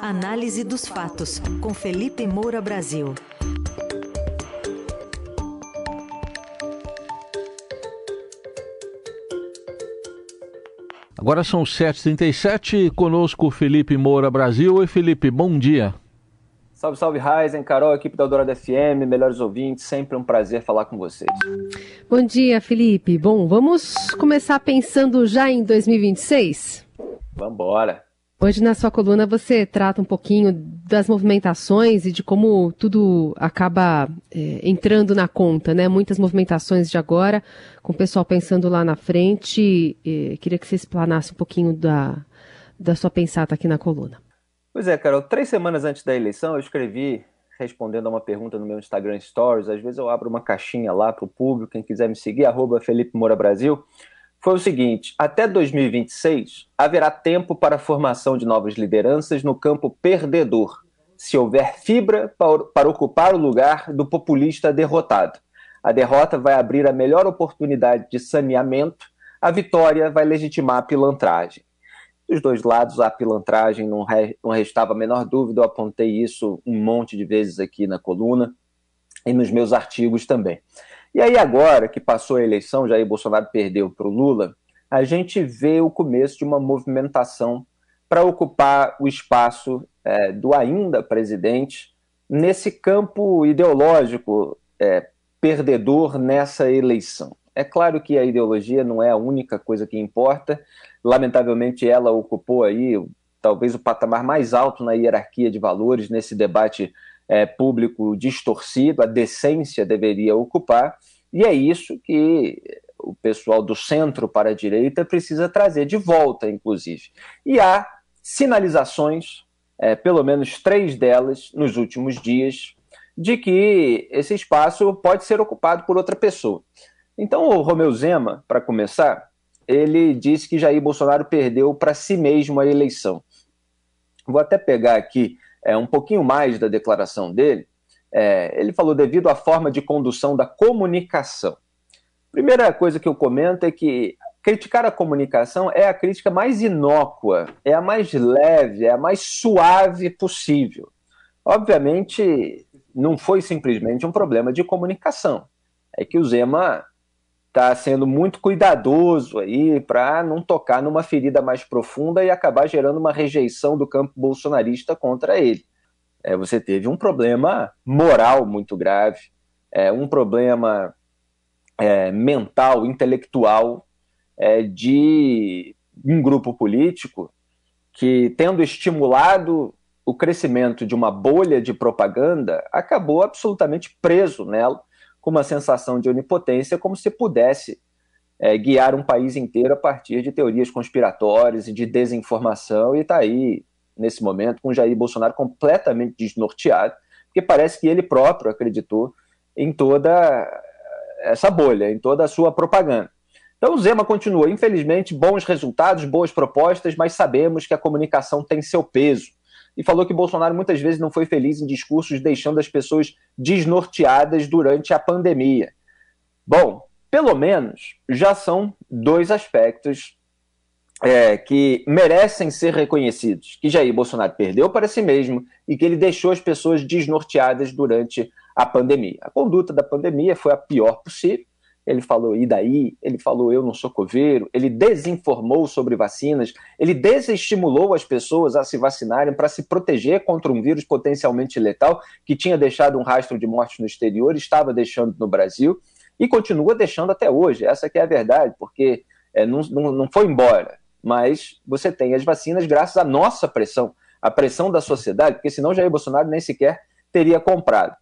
Análise dos fatos, com Felipe Moura Brasil. Agora são 7h37, conosco Felipe Moura Brasil. Oi, Felipe, bom dia. Salve, salve, Ryzen, Carol, equipe da Eldorado FM, melhores ouvintes, sempre um prazer falar com vocês. Bom dia, Felipe. Bom, vamos começar pensando já em 2026? Vamos embora. Hoje na sua coluna você trata um pouquinho das movimentações e de como tudo acaba é, entrando na conta, né? Muitas movimentações de agora, com o pessoal pensando lá na frente. É, queria que você explanasse um pouquinho da, da sua pensata aqui na coluna. Pois é, Carol, três semanas antes da eleição eu escrevi respondendo a uma pergunta no meu Instagram Stories. Às vezes eu abro uma caixinha lá para o público, quem quiser me seguir, arroba Felipe Moura Brasil foi o seguinte: até 2026 haverá tempo para a formação de novas lideranças no campo perdedor, se houver fibra para ocupar o lugar do populista derrotado. A derrota vai abrir a melhor oportunidade de saneamento, a vitória vai legitimar a pilantragem. Dos dois lados, a pilantragem não, re, não restava a menor dúvida, eu apontei isso um monte de vezes aqui na coluna e nos meus artigos também. E aí, agora que passou a eleição, Jair Bolsonaro perdeu para o Lula, a gente vê o começo de uma movimentação para ocupar o espaço é, do ainda presidente nesse campo ideológico é, perdedor nessa eleição. É claro que a ideologia não é a única coisa que importa. Lamentavelmente, ela ocupou aí talvez o patamar mais alto na hierarquia de valores nesse debate é, público distorcido, a decência deveria ocupar, e é isso que o pessoal do centro para a direita precisa trazer de volta, inclusive. E há sinalizações, é, pelo menos três delas, nos últimos dias, de que esse espaço pode ser ocupado por outra pessoa. Então, o Romeu Zema, para começar, ele disse que Jair Bolsonaro perdeu para si mesmo a eleição. Vou até pegar aqui é, um pouquinho mais da declaração dele, é, ele falou devido à forma de condução da comunicação. Primeira coisa que eu comento é que criticar a comunicação é a crítica mais inócua, é a mais leve, é a mais suave possível. Obviamente, não foi simplesmente um problema de comunicação. É que o Zema está sendo muito cuidadoso aí para não tocar numa ferida mais profunda e acabar gerando uma rejeição do campo bolsonarista contra ele. É, você teve um problema moral muito grave, é, um problema é, mental, intelectual é, de um grupo político que, tendo estimulado o crescimento de uma bolha de propaganda, acabou absolutamente preso nela com uma sensação de onipotência, como se pudesse é, guiar um país inteiro a partir de teorias conspiratórias e de desinformação, e está aí, nesse momento, com Jair Bolsonaro completamente desnorteado, porque parece que ele próprio acreditou em toda essa bolha, em toda a sua propaganda. Então o Zema continua, infelizmente, bons resultados, boas propostas, mas sabemos que a comunicação tem seu peso e falou que Bolsonaro muitas vezes não foi feliz em discursos, deixando as pessoas desnorteadas durante a pandemia. Bom, pelo menos já são dois aspectos é, que merecem ser reconhecidos: que Jair Bolsonaro perdeu para si mesmo e que ele deixou as pessoas desnorteadas durante a pandemia. A conduta da pandemia foi a pior possível ele falou e daí, ele falou eu não sou coveiro, ele desinformou sobre vacinas, ele desestimulou as pessoas a se vacinarem para se proteger contra um vírus potencialmente letal que tinha deixado um rastro de morte no exterior, estava deixando no Brasil e continua deixando até hoje. Essa que é a verdade, porque é, não, não, não foi embora, mas você tem as vacinas graças à nossa pressão, a pressão da sociedade, porque senão Jair Bolsonaro nem sequer teria comprado.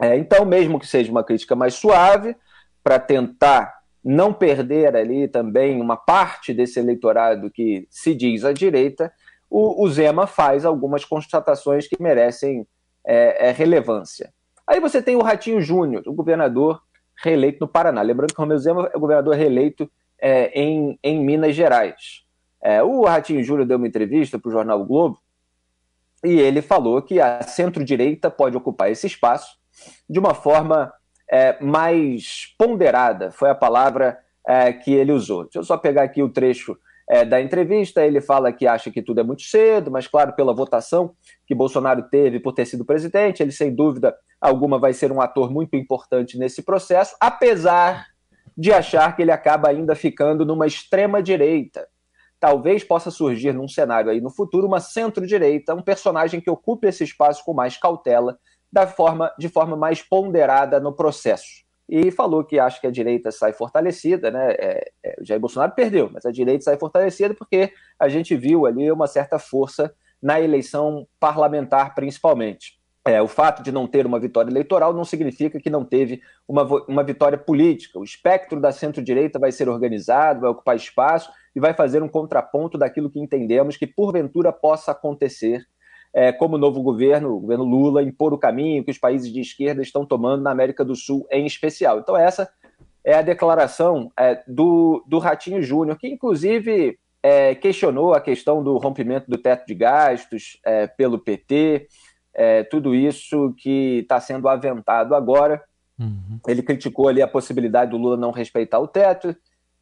É, então, mesmo que seja uma crítica mais suave, para tentar não perder ali também uma parte desse eleitorado que se diz à direita, o, o Zema faz algumas constatações que merecem é, é, relevância. Aí você tem o Ratinho Júnior, o governador reeleito no Paraná. Lembrando que o Romeu Zema é o governador reeleito é, em, em Minas Gerais. É, o Ratinho Júnior deu uma entrevista para o jornal o Globo e ele falou que a centro-direita pode ocupar esse espaço de uma forma é, mais ponderada, foi a palavra é, que ele usou. Deixa eu só pegar aqui o trecho é, da entrevista, ele fala que acha que tudo é muito cedo, mas, claro, pela votação que Bolsonaro teve por ter sido presidente, ele, sem dúvida alguma, vai ser um ator muito importante nesse processo, apesar de achar que ele acaba ainda ficando numa extrema-direita. Talvez possa surgir num cenário aí no futuro uma centro-direita, um personagem que ocupe esse espaço com mais cautela, da forma, de forma mais ponderada no processo e falou que acha que a direita sai fortalecida, né? É, é, o Jair Bolsonaro perdeu, mas a direita sai fortalecida porque a gente viu ali uma certa força na eleição parlamentar, principalmente. É, o fato de não ter uma vitória eleitoral não significa que não teve uma, uma vitória política. O espectro da centro-direita vai ser organizado, vai ocupar espaço e vai fazer um contraponto daquilo que entendemos que porventura possa acontecer é, como novo governo, o governo Lula, impor o caminho que os países de esquerda estão tomando na América do Sul em especial. Então, essa é a declaração é, do, do Ratinho Júnior, que inclusive é, questionou a questão do rompimento do teto de gastos é, pelo PT, é, tudo isso que está sendo aventado agora. Uhum. Ele criticou ali a possibilidade do Lula não respeitar o teto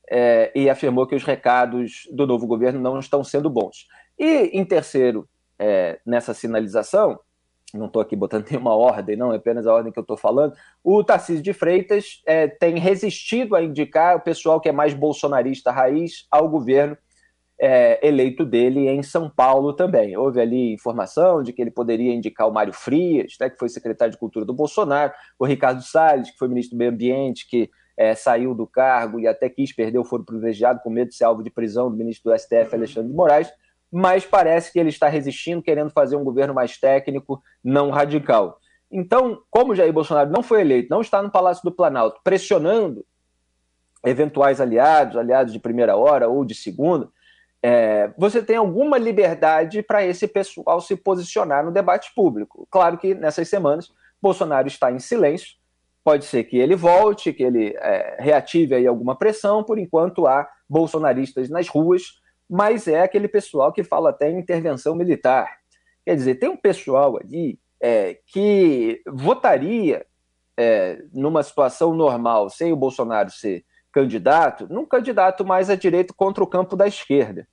é, e afirmou que os recados do novo governo não estão sendo bons. E, em terceiro é, nessa sinalização, não estou aqui botando nenhuma ordem, não, é apenas a ordem que eu estou falando, o Tarcísio de Freitas é, tem resistido a indicar o pessoal que é mais bolsonarista raiz ao governo é, eleito dele em São Paulo também. Houve ali informação de que ele poderia indicar o Mário Frias, né, que foi secretário de Cultura do Bolsonaro, o Ricardo Salles, que foi ministro do Meio Ambiente, que é, saiu do cargo e até quis perder o foro privilegiado com medo de ser alvo de prisão do ministro do STF, Alexandre de Moraes mas parece que ele está resistindo, querendo fazer um governo mais técnico, não radical. Então, como Jair Bolsonaro não foi eleito, não está no Palácio do Planalto, pressionando eventuais aliados, aliados de primeira hora ou de segunda, é, você tem alguma liberdade para esse pessoal se posicionar no debate público. Claro que nessas semanas Bolsonaro está em silêncio, pode ser que ele volte, que ele é, reative aí alguma pressão, por enquanto há bolsonaristas nas ruas mas é aquele pessoal que fala até em intervenção militar. Quer dizer, tem um pessoal ali é, que votaria é, numa situação normal, sem o Bolsonaro ser candidato, num candidato mais à direita contra o campo da esquerda.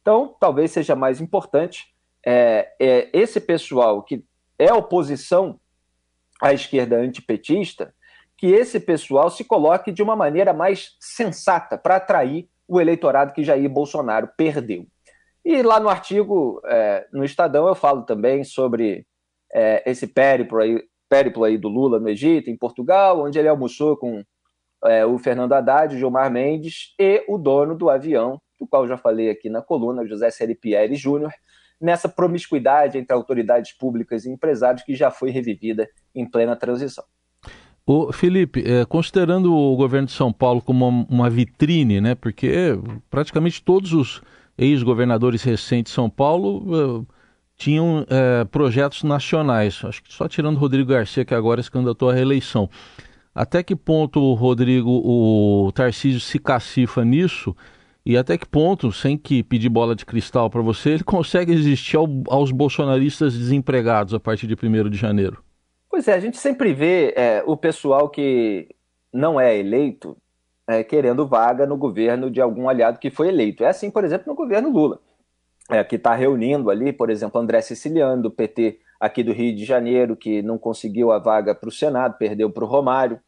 Então, talvez seja mais importante é, é esse pessoal que é oposição à esquerda antipetista, que esse pessoal se coloque de uma maneira mais sensata para atrair o eleitorado que Jair Bolsonaro perdeu. E lá no artigo, é, no Estadão, eu falo também sobre é, esse périplo aí, périplo aí do Lula no Egito, em Portugal, onde ele almoçou com é, o Fernando Haddad, o Gilmar Mendes e o dono do avião, do qual já falei aqui na coluna, José Seripieri Júnior, nessa promiscuidade entre autoridades públicas e empresários que já foi revivida em plena transição. O Felipe, é, considerando o governo de São Paulo como uma, vitrine, né, porque praticamente todos os ex-governadores recentes de São Paulo uh, tinham uh, projetos nacionais, acho que só tirando Rodrigo Garcia, que agora se candidatou à reeleição. Até que ponto o Rodrigo, o Tarcísio se cacifa nisso e até que ponto, sem que pedir bola de cristal para você, ele consegue resistir ao, aos bolsonaristas desempregados a partir de 1 de janeiro? Pois é, a gente sempre vê é, o pessoal que não é eleito é, querendo vaga no governo de algum aliado que foi eleito. É assim, por exemplo, no governo Lula, é, que está reunindo ali, por exemplo, André Siciliano, do PT aqui do Rio de Janeiro, que não conseguiu a vaga para o Senado, perdeu para o Romário.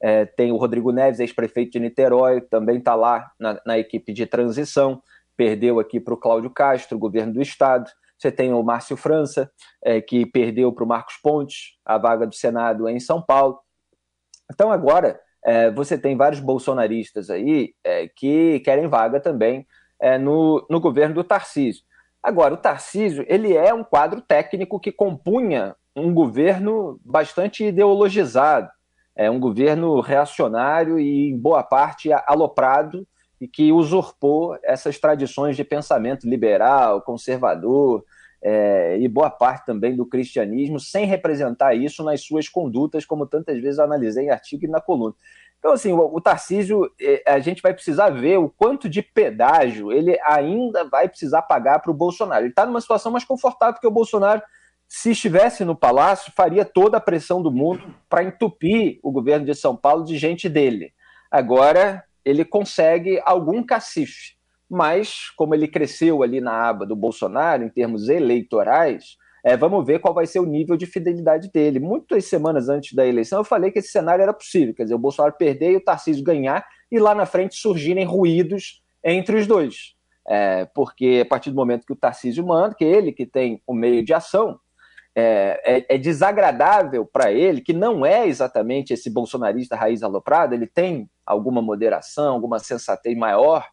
É, tem o Rodrigo Neves, ex-prefeito de Niterói, também está lá na, na, equipe de transição, perdeu aqui para o Cláudio Castro, governo do Estado. Você tem o Márcio França, é, que perdeu para o Marcos Pontes a vaga do Senado em São Paulo. Então, agora, é, você tem vários bolsonaristas aí é, que querem vaga também é, no, no governo do Tarcísio. Agora, o Tarcísio ele é um quadro técnico que compunha um governo bastante ideologizado, é um governo reacionário e, em boa parte, aloprado e que usurpou essas tradições de pensamento liberal, conservador, é, e boa parte também do cristianismo, sem representar isso nas suas condutas, como tantas vezes analisei em artigo e na coluna. Então, assim, o, o Tarcísio, é, a gente vai precisar ver o quanto de pedágio ele ainda vai precisar pagar para o Bolsonaro. Ele está numa situação mais confortável, porque o Bolsonaro, se estivesse no palácio, faria toda a pressão do mundo para entupir o governo de São Paulo de gente dele. Agora, ele consegue algum cacife mas como ele cresceu ali na aba do Bolsonaro em termos eleitorais, é, vamos ver qual vai ser o nível de fidelidade dele. Muitas semanas antes da eleição eu falei que esse cenário era possível, quer dizer, o Bolsonaro perder e o Tarcísio ganhar, e lá na frente surgirem ruídos entre os dois. É, porque a partir do momento que o Tarcísio manda, que é ele que tem o meio de ação, é, é, é desagradável para ele, que não é exatamente esse bolsonarista raiz aloprado, ele tem alguma moderação, alguma sensatez maior,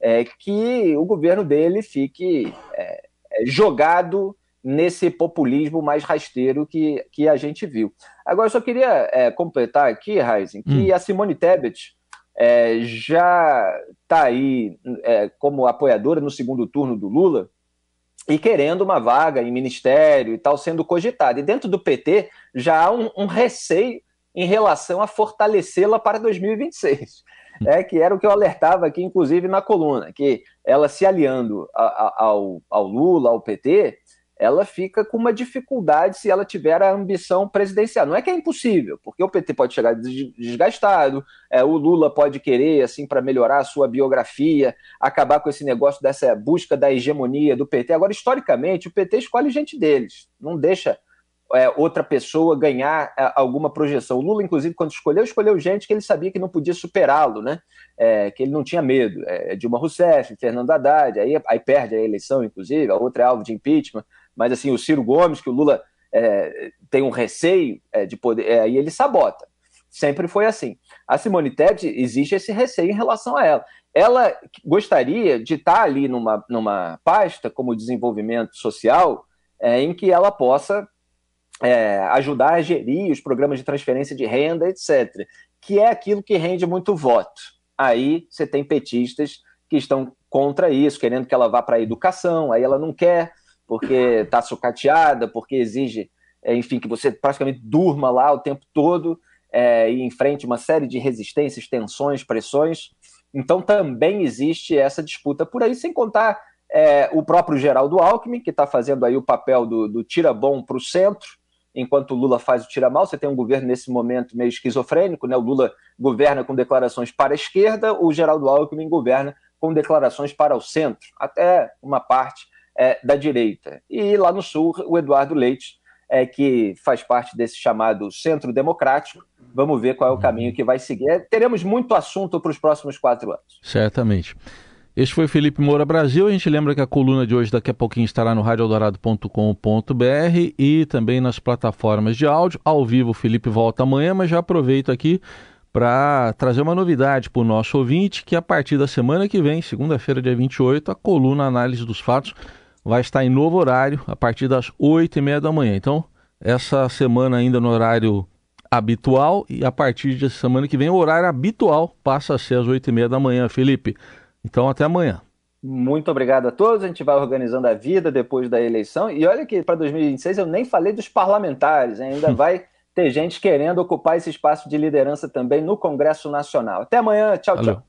é, que o governo dele fique é, é, jogado nesse populismo mais rasteiro que, que a gente viu. Agora, eu só queria é, completar aqui, Heisen, que hum. a Simone Tebet é, já está aí é, como apoiadora no segundo turno do Lula e querendo uma vaga em ministério e tal, sendo cogitada. E dentro do PT já há um, um receio em relação a fortalecê-la para 2026. É, que era o que eu alertava aqui, inclusive na coluna, que ela se aliando a, a, ao, ao Lula, ao PT, ela fica com uma dificuldade se ela tiver a ambição presidencial. Não é que é impossível, porque o PT pode chegar desgastado, é, o Lula pode querer, assim, para melhorar a sua biografia, acabar com esse negócio dessa busca da hegemonia do PT. Agora, historicamente, o PT escolhe gente deles, não deixa é, outra pessoa ganhar é, alguma projeção. O Lula, inclusive, quando escolheu, escolheu gente que ele sabia que não podia superá-lo, né? É, que ele não tinha medo. É, Dilma Rousseff, Fernando Haddad, aí, aí perde a eleição, inclusive, a outra é alvo de impeachment mas assim, o Ciro Gomes, que o Lula é, tem um receio é, de poder, é, ele sabota. Sempre foi assim. A Simone Tebet, existe esse receio em relação a ela. Ela gostaria de estar ali numa, numa pasta como desenvolvimento social, é, em que ela possa é, ajudar a gerir os programas de transferência de renda, etc., que é aquilo que rende muito voto. Aí você tem petistas que estão contra isso, querendo que ela vá para a educação, aí ela não quer, porque está sucateada, porque exige, é, enfim, que você praticamente durma lá o tempo todo é, e enfrente uma série de resistências, tensões, pressões. Então também existe essa disputa por aí, sem contar é, o próprio Geraldo Alckmin, que está fazendo aí o papel do, do tira-bom para o centro, enquanto o Lula faz o tira-mal. Você tem um governo nesse momento meio esquizofrênico, né? o Lula governa com declarações para a esquerda, o Geraldo Alckmin governa com declarações para o centro, até uma parte é, da direita. E lá no Sul, o Eduardo Leite, é, que faz parte desse chamado centro democrático. Vamos ver qual é o caminho que vai seguir. É, teremos muito assunto para os próximos quatro anos. Certamente. Este foi Felipe Moura Brasil. A gente lembra que a coluna de hoje daqui a pouquinho estará no radioeldorado.com.br e também nas plataformas de áudio. Ao vivo, o Felipe volta amanhã, mas já aproveito aqui para trazer uma novidade para o nosso ouvinte, que a partir da semana que vem, segunda-feira, dia 28, a coluna Análise dos Fatos vai estar em novo horário a partir das oito e meia da manhã. Então, essa semana ainda no horário habitual e a partir de semana que vem o horário habitual passa a ser às oito e meia da manhã, Felipe. Então, até amanhã. Muito obrigado a todos. A gente vai organizando a vida depois da eleição. E olha que para 2026 eu nem falei dos parlamentares, hein? ainda vai ter gente querendo ocupar esse espaço de liderança também no Congresso Nacional. Até amanhã. Tchau, Valeu. tchau.